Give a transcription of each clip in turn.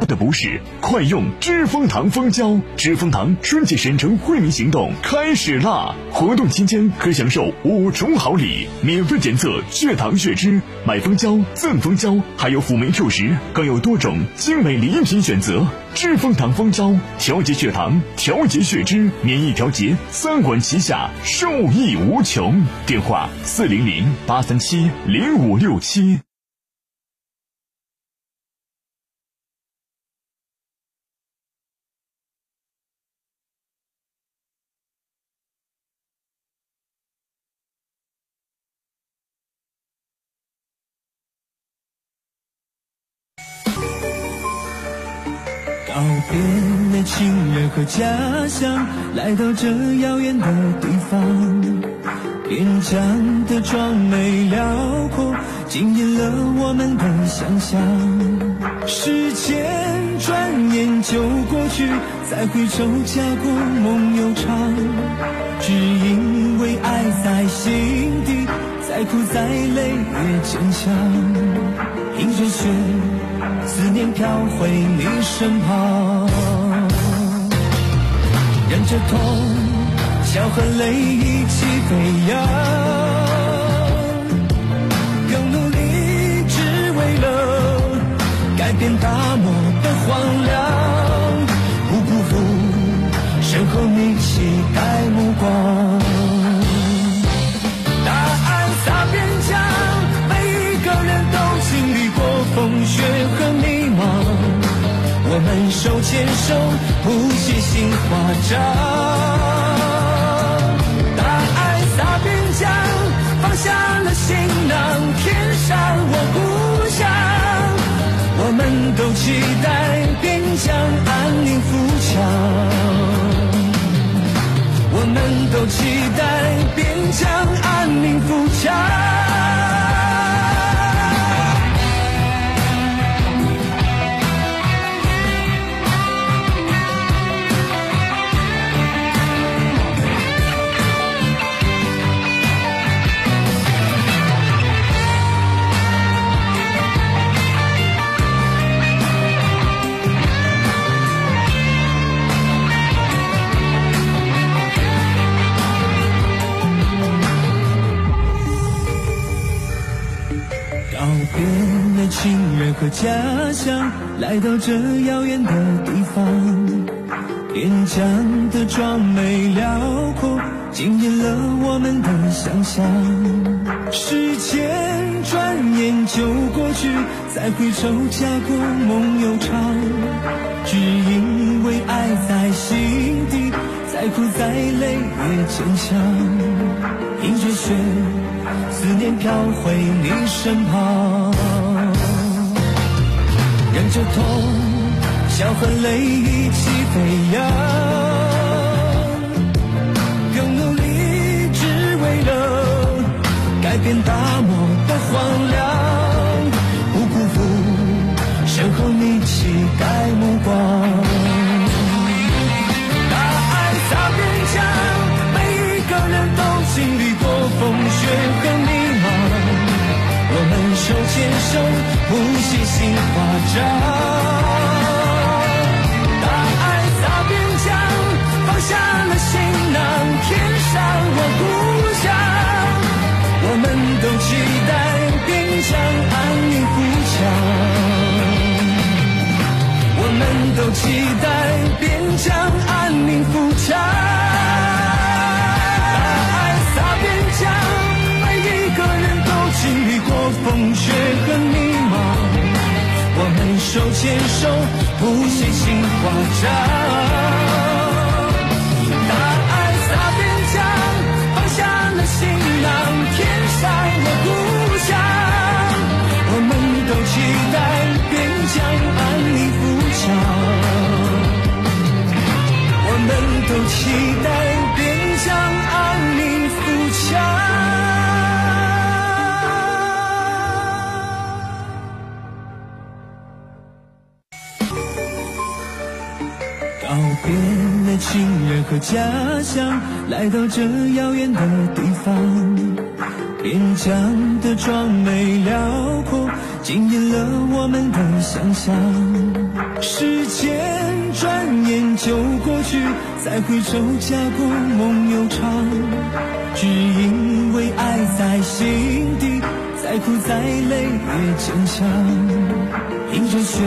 不得不是，快用知蜂堂蜂胶。知蜂堂春季省城惠民行动开始啦！活动期间可享受五重好礼：免费检测血糖血脂，买蜂胶赠蜂胶，还有辅酶 Q 十，更有多种精美礼品选择。知蜂堂蜂胶，调节血糖，调节血脂，免疫调节，三管齐下，受益无穷。电话：四零零八三七零五六七。和家乡，来到这遥远的地方。边疆的壮美辽阔，惊艳了我们的想象。时间转眼就过去，再回首家国梦悠长。只因为爱在心底，再苦再累也坚强。迎着雪。思念飘回你身旁，忍着痛，笑和泪一起飞扬，更努力只为了改变大漠的荒凉，不辜负身后你期待目光。大爱洒边疆，每一个人都经历过风雪和泥，我们手牵手，谱写新华章。大爱洒边疆，放下了行囊，填上我故乡。我们都期待边疆安宁富强。我们都期待边疆安宁富强。和家乡，来到这遥远的地方。边疆的壮美辽阔，惊艳了我们的想象。时间转眼就过去，再回首家国梦悠长。只因为爱在心底，再苦再累也坚强。迎着雪。思念飘回你身旁，忍着痛，笑和泪一起飞扬，更努力只为了改变大漠的荒凉，不辜负身后你期待目光。大爱洒边疆，每一个人都经历过风雪和迷茫，我们手牵手谱写新华章。大爱洒边疆，放下了行囊，填上我故乡。我们都期待边疆安宁富强，我们都期待边疆手牵手谱写新华章。大爱洒边疆，放下了行囊，天上了故乡。我们都期待边疆安宁富强，我们都期待别了亲人和家乡，来到这遥远的地方。边疆的壮美辽阔，惊艳了我们的想象。时间转眼就过去，再回首家国梦悠长。只因为爱在心底，再苦再累也坚强。迎着雪，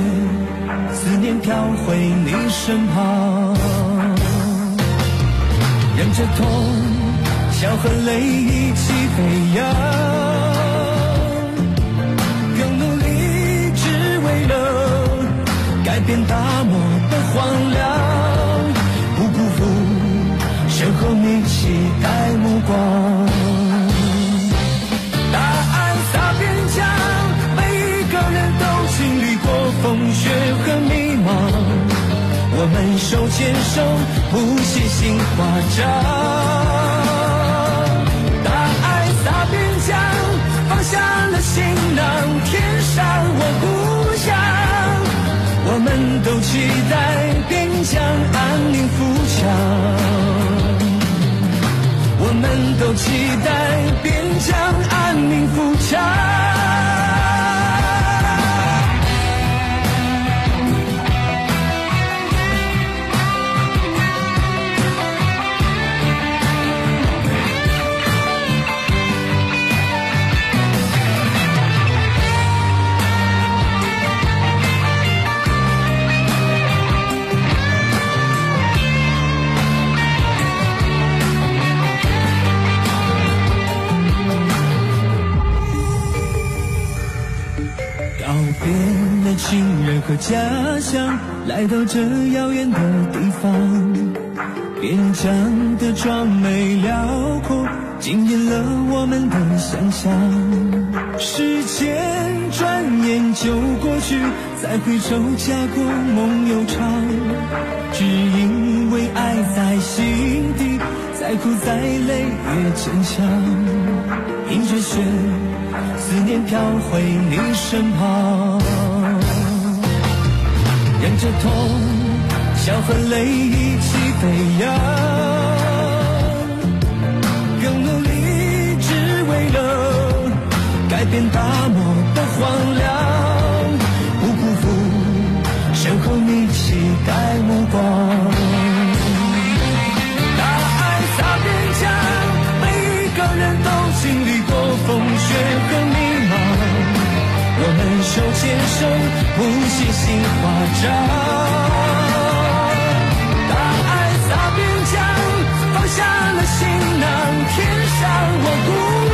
思念飘回你身旁，忍着痛。笑和泪一起飞扬，更努力只为了改变大漠的荒凉，不辜负身后你期待目光。手牵手，谱写新华章。大爱洒边疆，放下了行囊，天上我故乡。我们都期待边疆安宁富强。我们都期待边疆安宁富强。和家乡，来到这遥远的地方，边疆的壮美辽阔，惊艳了我们的想象。时间转眼就过去，再回首家国梦悠长。只因为爱在心底，再苦再累也坚强。迎着雪，思念飘回你身旁。忍着痛，笑和泪一起飞扬，更努力只为了改变大漠的荒凉，手牵手，谱写新华章。大爱洒边疆，放下了行囊，天上我故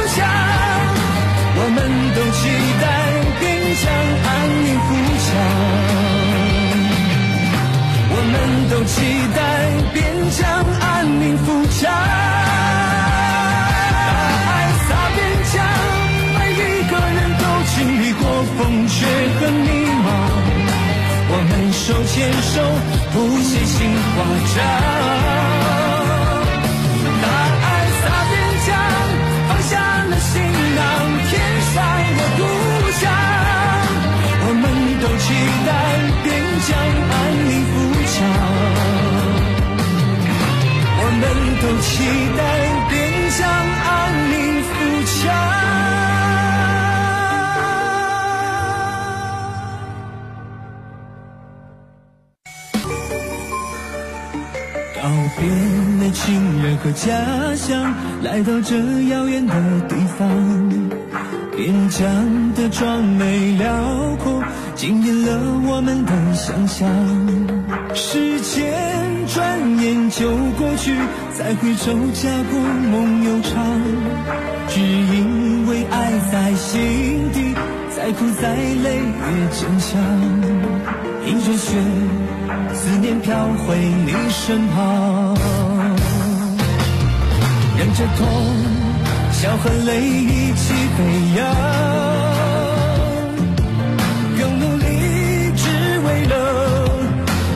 乡。我们都期待边疆安宁富强。我们都期待边疆安宁富强。手牵手谱写新华章。来到这遥远的地方，边疆的壮美辽阔，惊艳了我们的想象。时间转眼就过去，再回首家国梦悠长。只因为爱在心底，再苦再累也坚强。迎着雪，思念飘回你身旁。忍着痛，笑和泪一起飞扬，更努力只为了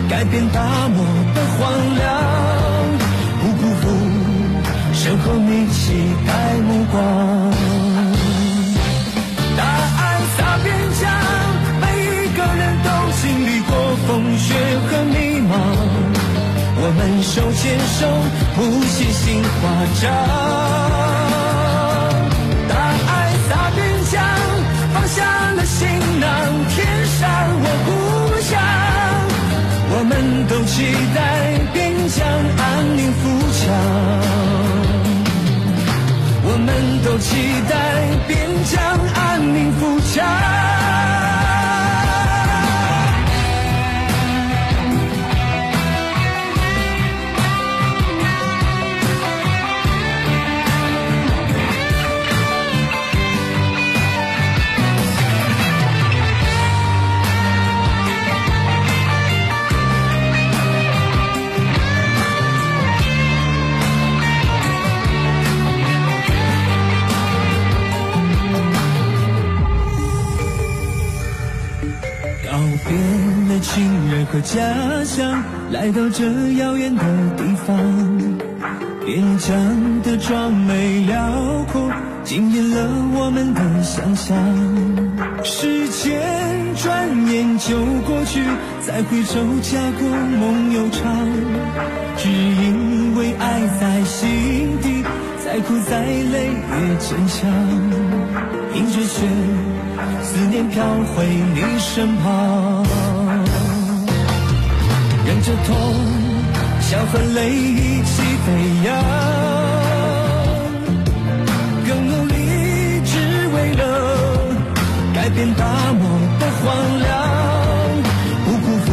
改变大漠的荒凉，不辜负身后你期待目光。们手牵手，谱写新华章。大爱洒边疆，放下了行囊，天上我故乡。我们都期待边疆安宁富强。我们都期待边疆安宁富强。到这遥远的地方，边疆的壮美辽阔，惊艳了我们的想象。时间转眼就过去，再回首家国梦悠长，只因为爱在心底，再苦再累也坚强。迎着雪，思念飘回你身旁。痛，笑和泪一起飞扬，更努力，只为了改变大漠的荒凉，不辜负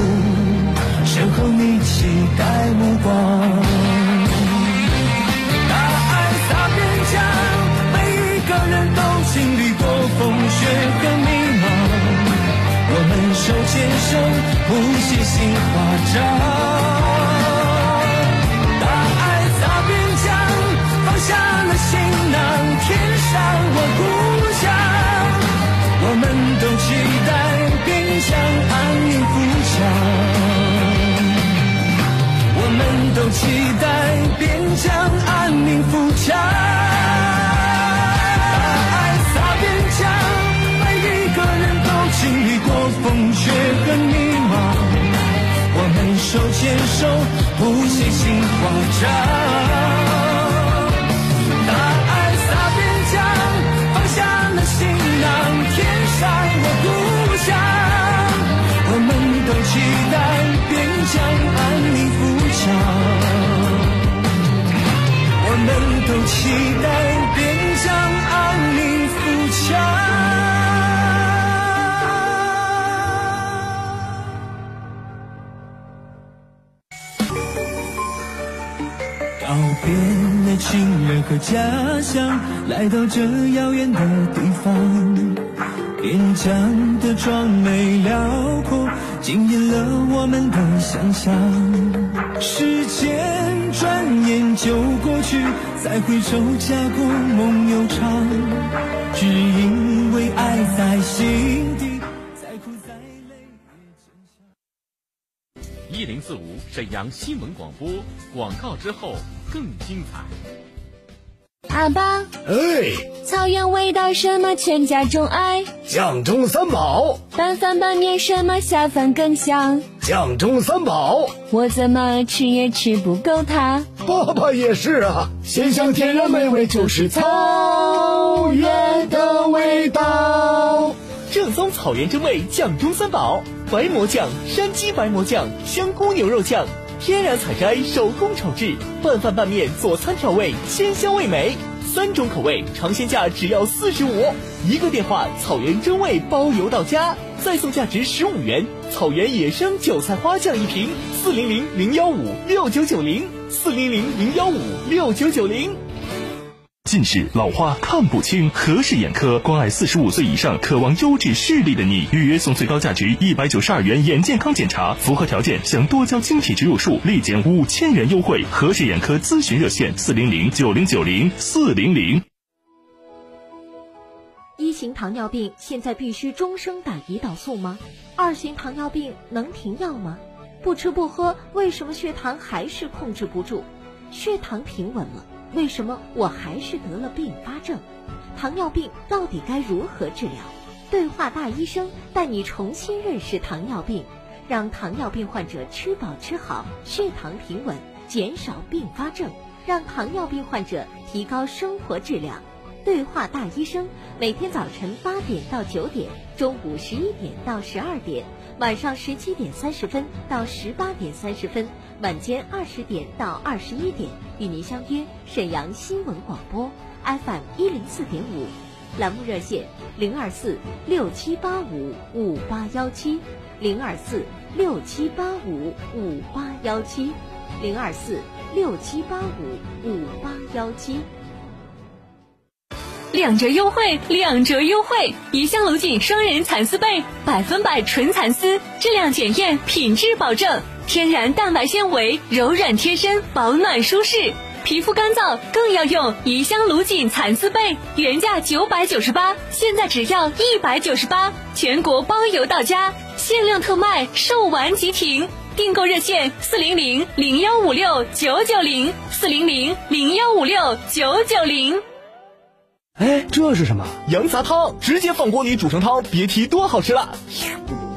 身后你期待目光。大爱洒边疆，每一个人都经历过风雪和迷茫。我们手牵手。谱写新华章，大爱洒边疆，放下了行囊，填上我故乡。我们都期待边疆安宁富强，我们都期待边疆安宁富强。牵手，谱写新华章。大爱洒边疆，放下了行囊，填上我故乡。我们都期待边疆安宁富强。我们都期待亲人和家乡，来到这遥远的地方，边疆的壮美辽阔，惊艳了我们的想象。时间转眼就过去，再回首家国梦悠长，只因为爱在心一零四五沈阳新闻广播广告之后。更精彩。阿爸，哎，草原味道什么全家钟爱？酱中三宝。拌饭拌面什么下饭更香？酱中三宝。我怎么吃也吃不够它。爸爸也是啊，鲜香天然美味就是草原的味道。正宗草原真味酱中三宝：白馍酱、山鸡白馍酱、香菇牛肉酱。天然采摘，手工炒制，拌饭拌面、佐餐调味，鲜香味美。三种口味，尝鲜价只要四十五。一个电话，草原真味包邮到家，再送价值十五元草原野生韭菜花酱一瓶。四零零零幺五六九九零，四零零零幺五六九九零。近视、老花、看不清，何氏眼科关爱四十五岁以上渴望优质视力的你，预约送最高价值一百九十二元眼健康检查，符合条件享多焦晶体植入术立减五千元优惠。何氏眼科咨询热线：四零零九零九零四零零。一型糖尿病现在必须终生打胰岛素吗？二型糖尿病能停药吗？不吃不喝，为什么血糖还是控制不住？血糖平稳了。为什么我还是得了并发症？糖尿病到底该如何治疗？对话大医生带你重新认识糖尿病，让糖尿病患者吃饱吃好，血糖平稳，减少并发症，让糖尿病患者提高生活质量。对话大医生每天早晨八点到九点，中午十一点到十二点。晚上十七点三十分到十八点三十分，晚间二十点到二十一点，与您相约沈阳新闻广播 FM 一零四点五。栏目热线零二四六七八五五八幺七零二四六七八五五八幺七零二四六七八五五八幺七。两折优惠，两折优惠！怡香龙井双人蚕丝被，百分百纯蚕丝，质量检验，品质保证，天然蛋白纤维，柔软贴身，保暖舒适。皮肤干燥更要用怡香龙井蚕丝被，原价九百九十八，现在只要一百九十八，全国包邮到家，限量特卖，售完即停。订购热线：四零零零幺五六九九零，四零零零幺五六九九零。哎，这是什么？羊杂汤，直接放锅里煮成汤，别提多好吃了。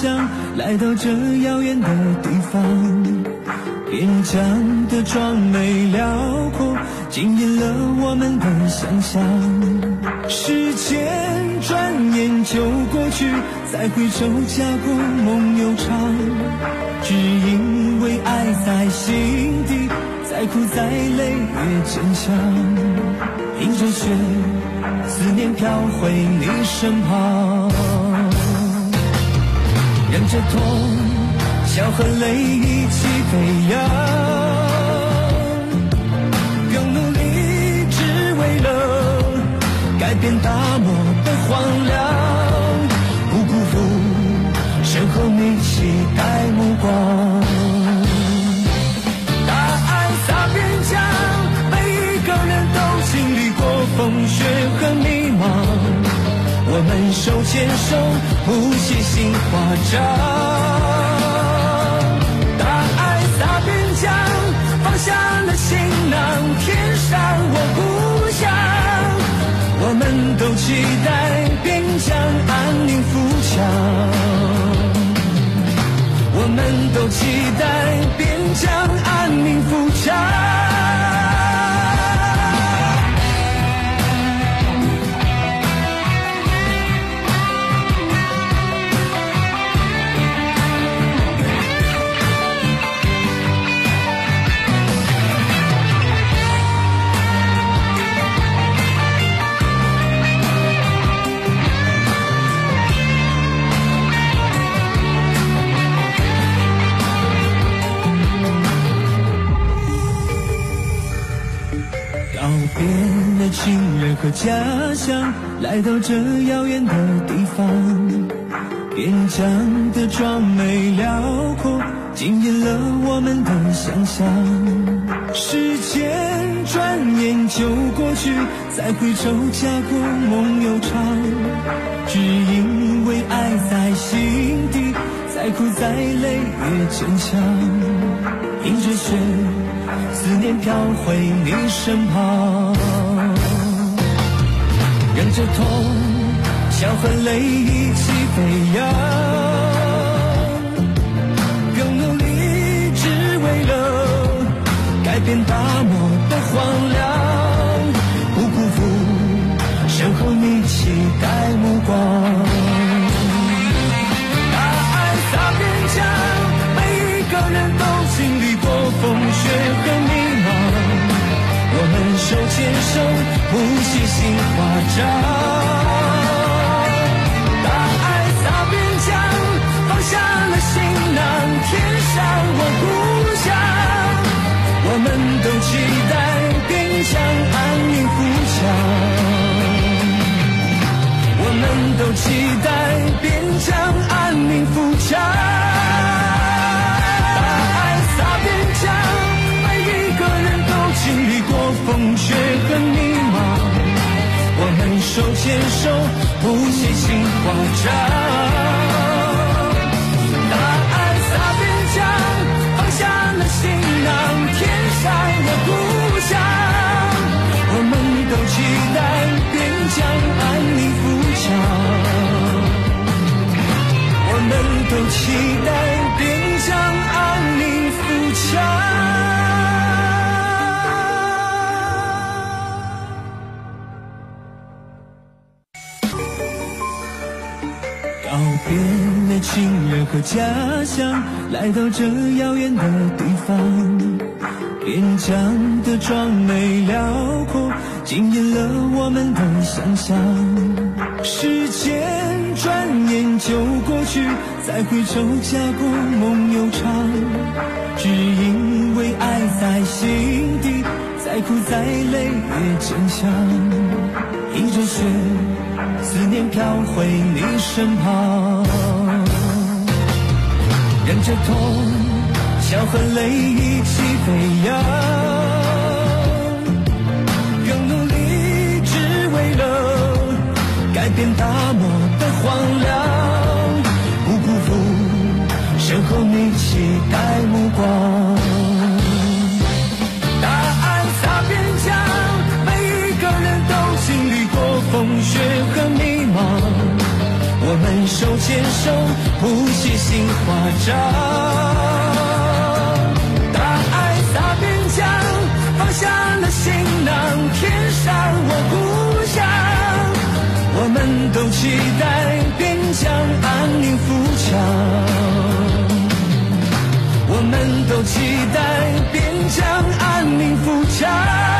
家乡，来到这遥远的地方。边疆的壮美辽阔，惊艳了我们的想象。时间转眼就过去，再回首家国梦悠长。只因为爱在心底，再苦再累也坚强。迎着雪。思念飘回你身旁，忍着痛，笑和泪一起飞扬，更努力只为了改变大漠的荒凉，手牵手谱写新华章。大爱洒边疆，放下了行囊，填上我故乡。我们都期待边疆安宁富强。我们都期待来到这遥远的地方。边疆的壮美辽阔，惊艳了我们的想象。时间转眼就过去，再回首家国梦悠长。只因为爱在心底，再苦再累也坚强。迎着雪。思念飘回你身旁，忍着痛，笑和泪一起飞扬，更努力只为了改变大漠的荒凉，不辜负身后你期待目光。大爱洒边疆，每一个人都经历过风雪和迷茫，我们手牵手谱写新华牵手，谱写新华章。答案洒边疆，放下了行囊，天上我故乡。我们都期待边疆安宁富强。我们都期待了亲人和家乡，来到这遥远的地方。边疆的壮美辽阔，惊艳了我们的想象。时间转眼就过去，再回首家国梦悠长。只因为爱在心底，再苦再累也坚强。迎着雪，思念飘回你身旁，忍着痛，笑和泪一起飞扬，更努力只为了改变大漠的荒凉，不辜负身后你期待目光。手牵手谱写新华章。大爱洒边疆，放下了行囊，天上我故乡。我们都期待边疆安宁富强，我们都期待边疆安宁富强。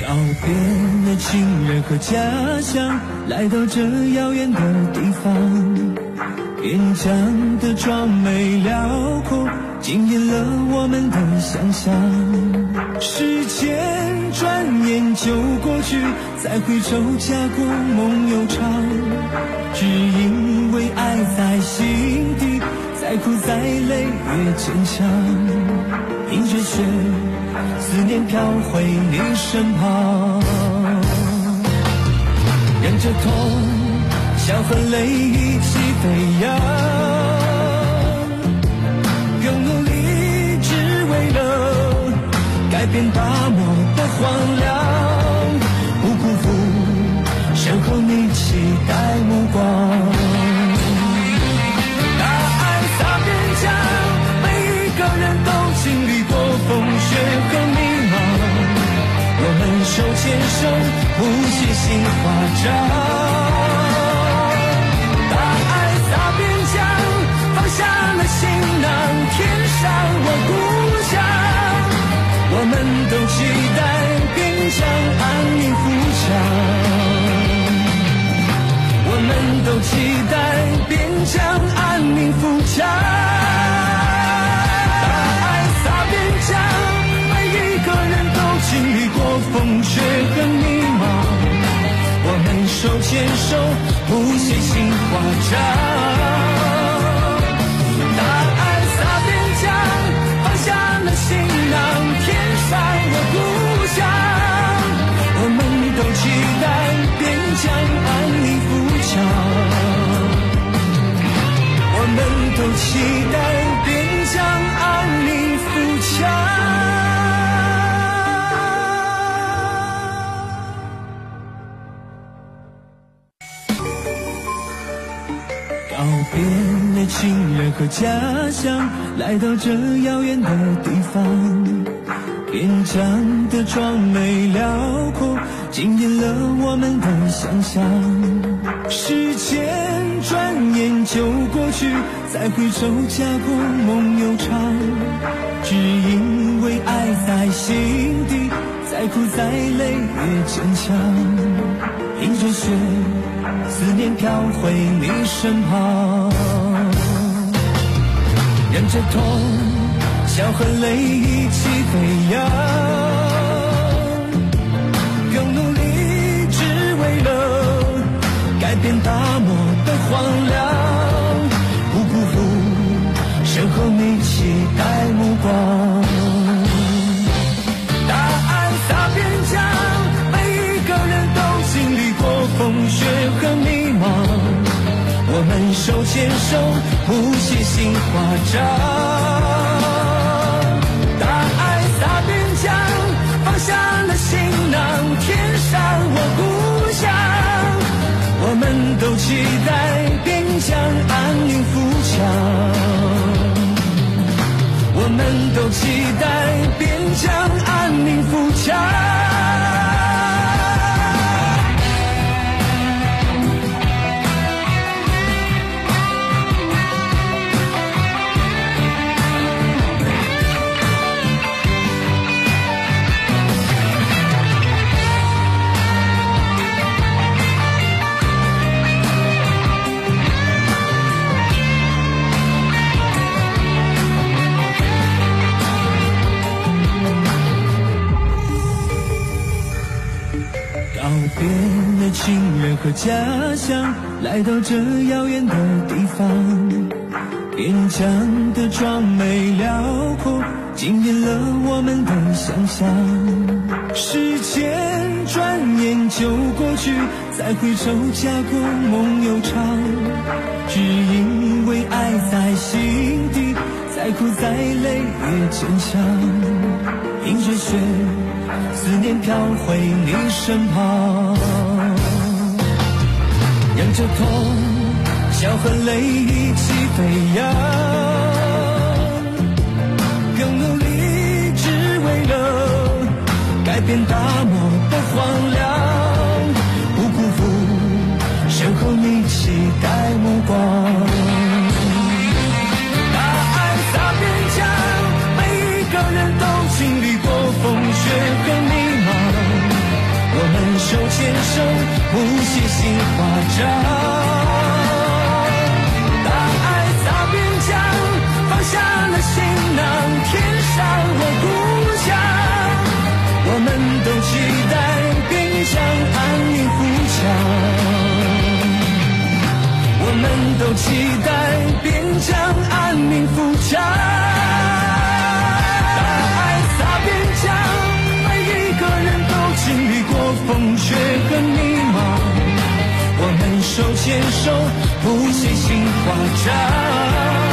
告别了亲人和家乡，来到这遥远的地方，边疆的壮美辽阔，惊艳了我们的想象。时间转眼就过去，再回首家国梦悠长。只因为爱在心底，再苦再累也坚强。迎着雪，思念飘回你身旁。忍着痛，笑和泪一起飞扬，用努力只为了改变大漠的荒凉，不辜负身后你期待目光。手牵手。谱写新华章，大爱洒边疆，放下了行囊，天上我故乡。我们都期待边疆安宁富强，我们都期待边疆安宁富强。牵手，谱写新华章。大爱洒边疆，放下了行囊，天上的故乡。我们都期待边疆安宁富强，我们都期待亲人和家乡，来到这遥远的地方，边疆的壮美辽阔，惊艳了我们的想象。时间转眼就过去，再回首家国梦悠长。只因为爱在心底，再苦再累也坚强。迎着雪，思念飘回你身旁，忍着痛，笑和泪一起飞扬，更努力只为了改变大漠的荒凉，不辜负身后你期待目光。手牵手，谱写新华章。大爱洒边疆，放下了行囊，填上我故乡。我们都期待边疆安宁富强。我们都期待边疆安宁富强。家乡来到这遥远的地方，边疆的壮美辽阔惊艳了我们的想象。时间转眼就过去，再回首家国梦悠长。只因为爱在心底，再苦再累也坚强。迎着雪，思念飘回你身旁。忍着痛，笑和泪一起飞扬，更努力只为了改变大漠的荒凉，不辜负身后你期待目光。大爱洒边疆，每一个人都经历过风雪和迷茫，我们手牵手。谱写新华章，大爱洒边疆，放下了行囊，填上我故乡。我们都期待边疆安宁富强，我们都期待边疆安宁富强我们手牵手，不写新夸张。